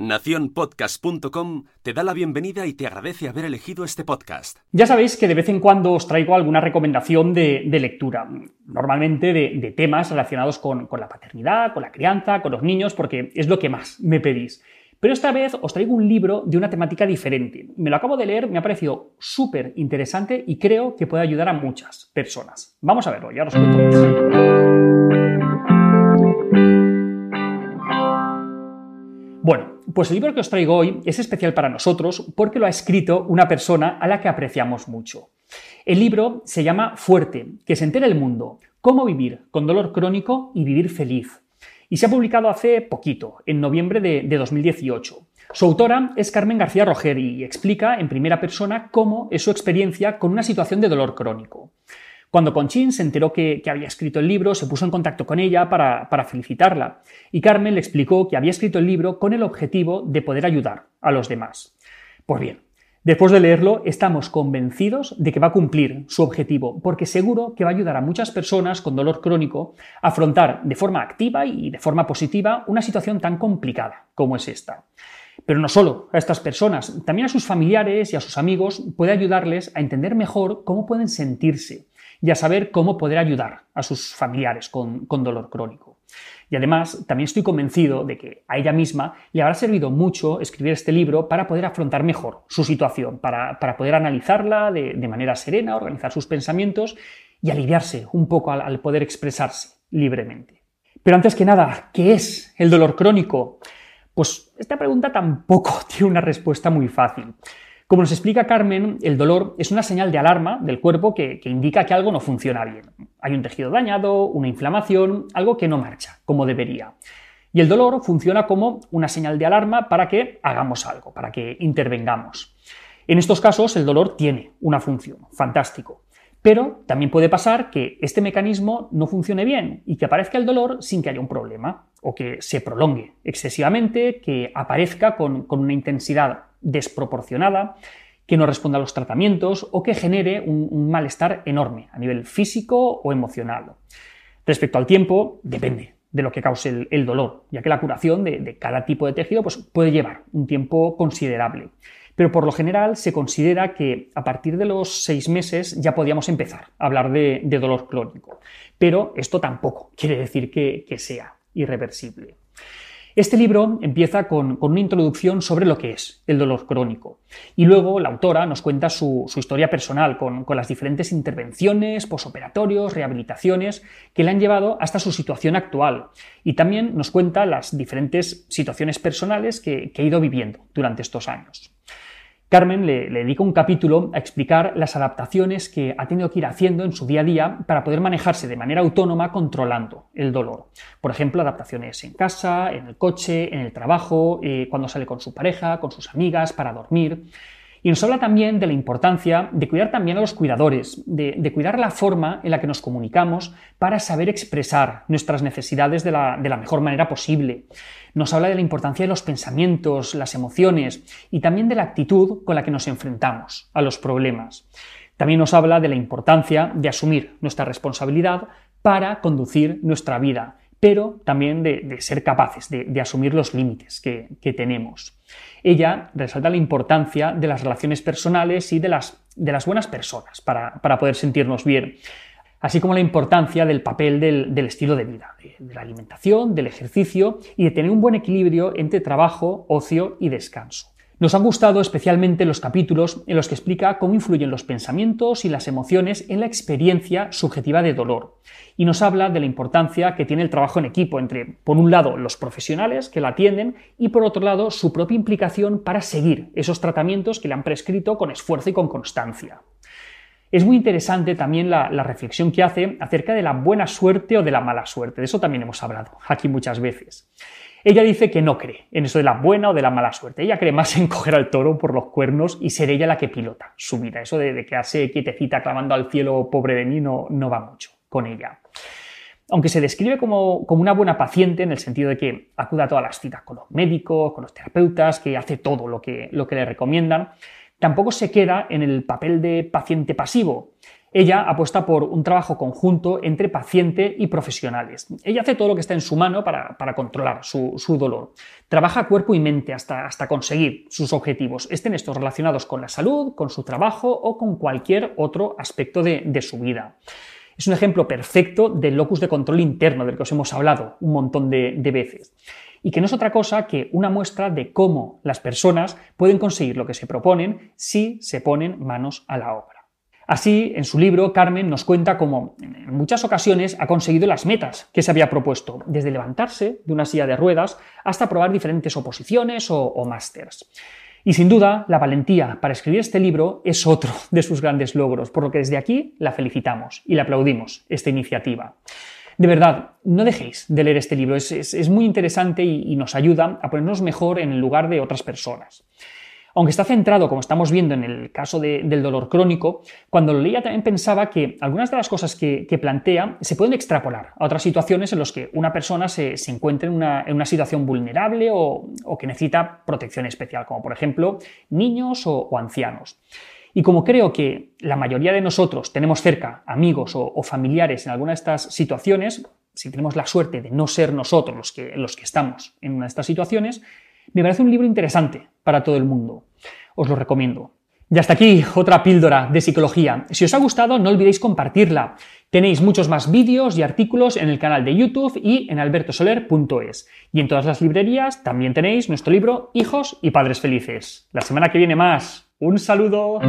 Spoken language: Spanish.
Naciónpodcast.com te da la bienvenida y te agradece haber elegido este podcast. Ya sabéis que de vez en cuando os traigo alguna recomendación de, lectura, normalmente de, temas relacionados con, la paternidad, con la crianza, con los niños, porque es lo que más me pedís. Pero esta vez os traigo un libro de una temática diferente. Me lo acabo de leer, me ha parecido súper interesante y creo que puede ayudar a muchas personas. Vamos a verlo, ya os cuento más. Pues el libro que os traigo hoy es especial para nosotros porque lo ha escrito una persona a la que apreciamos mucho. El libro se llama Fuerte, que se entera el mundo, cómo vivir con dolor crónico y vivir feliz. Y se ha publicado hace poquito, en noviembre de, de 2018. Su autora es Carmen García Roger y explica en primera persona cómo es su experiencia con una situación de dolor crónico. Cuando Conchín se enteró que, había escrito el libro, se puso en contacto con ella para, felicitarla, y Carmen le explicó que había escrito el libro con el objetivo de poder ayudar a los demás. Pues bien, Después de leerlo, estamos convencidos de que va a cumplir su objetivo, porque seguro que va a ayudar a muchas personas con dolor crónico a afrontar de forma activa y de forma positiva una situación tan complicada como es esta. Pero no solo a estas personas, también a sus familiares y a sus amigos puede ayudarles a entender mejor cómo pueden sentirse, y a saber cómo poder ayudar a sus familiares con, dolor crónico. Y además, también estoy convencido de que a ella misma le habrá servido mucho escribir este libro para poder afrontar mejor su situación, para, poder analizarla de, manera serena, organizar sus pensamientos y aliviarse un poco al, al poder expresarse libremente. Pero antes que nada, ¿qué es el dolor crónico? Pues esta pregunta tampoco tiene una respuesta muy fácil. Como nos explica Carmen, el dolor es una señal de alarma del cuerpo que, indica que algo no funciona bien. Hay un tejido dañado, una inflamación, algo que no marcha como debería. Y el dolor funciona como una señal de alarma para que hagamos algo, para que intervengamos. En estos casos el dolor tiene una función, fantástico. Pero también puede pasar que este mecanismo no funcione bien y que aparezca el dolor sin que haya un problema, o que se prolongue excesivamente, que aparezca con, una intensidad desproporcionada, que no responda a los tratamientos o que genere un, malestar enorme a nivel físico o emocional. Respecto al tiempo, depende de lo que cause el, dolor, ya que la curación de, cada tipo de tejido pues, puede llevar un tiempo considerable pero por lo general se considera que a partir de los seis meses ya podíamos empezar a hablar de, dolor crónico. Pero esto tampoco quiere decir que, sea irreversible. Este libro empieza con, una introducción sobre lo que es el dolor crónico y luego la autora nos cuenta su, historia personal con, las diferentes intervenciones, posoperatorios, rehabilitaciones que le han llevado hasta su situación actual y también nos cuenta las diferentes situaciones personales que, que ha ido viviendo durante estos años. Carmen le, dedica un capítulo a explicar las adaptaciones que ha tenido que ir haciendo en su día a día para poder manejarse de manera autónoma controlando el dolor. Por ejemplo, adaptaciones en casa, en el coche, en el trabajo, eh, cuando sale con su pareja, con sus amigas, para dormir. Y nos habla también de la importancia de cuidar también a los cuidadores, de, cuidar la forma en la que nos comunicamos para saber expresar nuestras necesidades de la, mejor manera posible. Nos habla de la importancia de los pensamientos, las emociones y también de la actitud con la que nos enfrentamos a los problemas. También nos habla de la importancia de asumir nuestra responsabilidad para conducir nuestra vida, pero también de, ser capaces de, asumir los límites que, tenemos. Ella resalta la importancia de las relaciones personales y de las, buenas personas para, poder sentirnos bien, así como la importancia del papel del, estilo de vida, de la alimentación, del ejercicio y de tener un buen equilibrio entre trabajo, ocio y descanso. Nos han gustado especialmente los capítulos en los que explica cómo influyen los pensamientos y las emociones en la experiencia subjetiva de dolor. Y nos habla de la importancia que tiene el trabajo en equipo entre, por un lado, los profesionales que la atienden y, por otro lado, su propia implicación para seguir esos tratamientos que le han prescrito con esfuerzo y con constancia. Es muy interesante también la, la, reflexión que hace acerca de la buena suerte o de la mala suerte. De eso también hemos hablado aquí muchas veces. Ella dice que no cree en eso de la buena o de la mala suerte. Ella cree más en coger al toro por los cuernos y ser ella la que pilota su vida. Eso de, quedarse quietecita clamando al cielo, pobre de mí, no, no va mucho con ella. Aunque se describe como, una buena paciente en el sentido de que acuda a todas las citas con los médicos, con los terapeutas, que hace todo lo que, lo que le recomiendan, tampoco se queda en el papel de paciente pasivo. Ella apuesta por un trabajo conjunto entre paciente y profesionales. Ella hace todo lo que está en su mano para, controlar su, dolor. Trabaja cuerpo y mente hasta, hasta conseguir sus objetivos, estén estos relacionados con la salud, con su trabajo o con cualquier otro aspecto de, su vida. Es un ejemplo perfecto del locus de control interno del que os hemos hablado un montón de, de veces y que no es otra cosa que una muestra de cómo las personas pueden conseguir lo que se proponen si se ponen manos a la obra. Así, en su libro, Carmen nos cuenta cómo en muchas ocasiones ha conseguido las metas que se había propuesto, desde levantarse de una silla de ruedas hasta probar diferentes oposiciones o, másters. Y sin duda, la valentía para escribir este libro es otro de sus grandes logros, por lo que desde aquí la felicitamos y le aplaudimos esta iniciativa. De verdad, no dejéis de leer este libro, es, muy interesante y, y nos ayuda a ponernos mejor en el lugar de otras personas. Aunque está centrado, como estamos viendo en el caso del dolor crónico, cuando lo leía también pensaba que algunas de las cosas que, plantea se pueden extrapolar a otras situaciones en las que una persona se, encuentra en una, situación vulnerable o, que necesita protección especial, como por ejemplo niños o, ancianos. Y como creo que la mayoría de nosotros tenemos cerca amigos o, familiares en alguna de estas situaciones, si tenemos la suerte de no ser nosotros los que, los que estamos en una de estas situaciones, me parece un libro interesante para todo el mundo. Os lo recomiendo. Y hasta aquí otra píldora de psicología. Si os ha gustado, no olvidéis compartirla. Tenéis muchos más vídeos y artículos en el canal de YouTube y en albertosoler.es. Y en todas las librerías también tenéis nuestro libro Hijos y Padres Felices. La semana que viene más. Un saludo.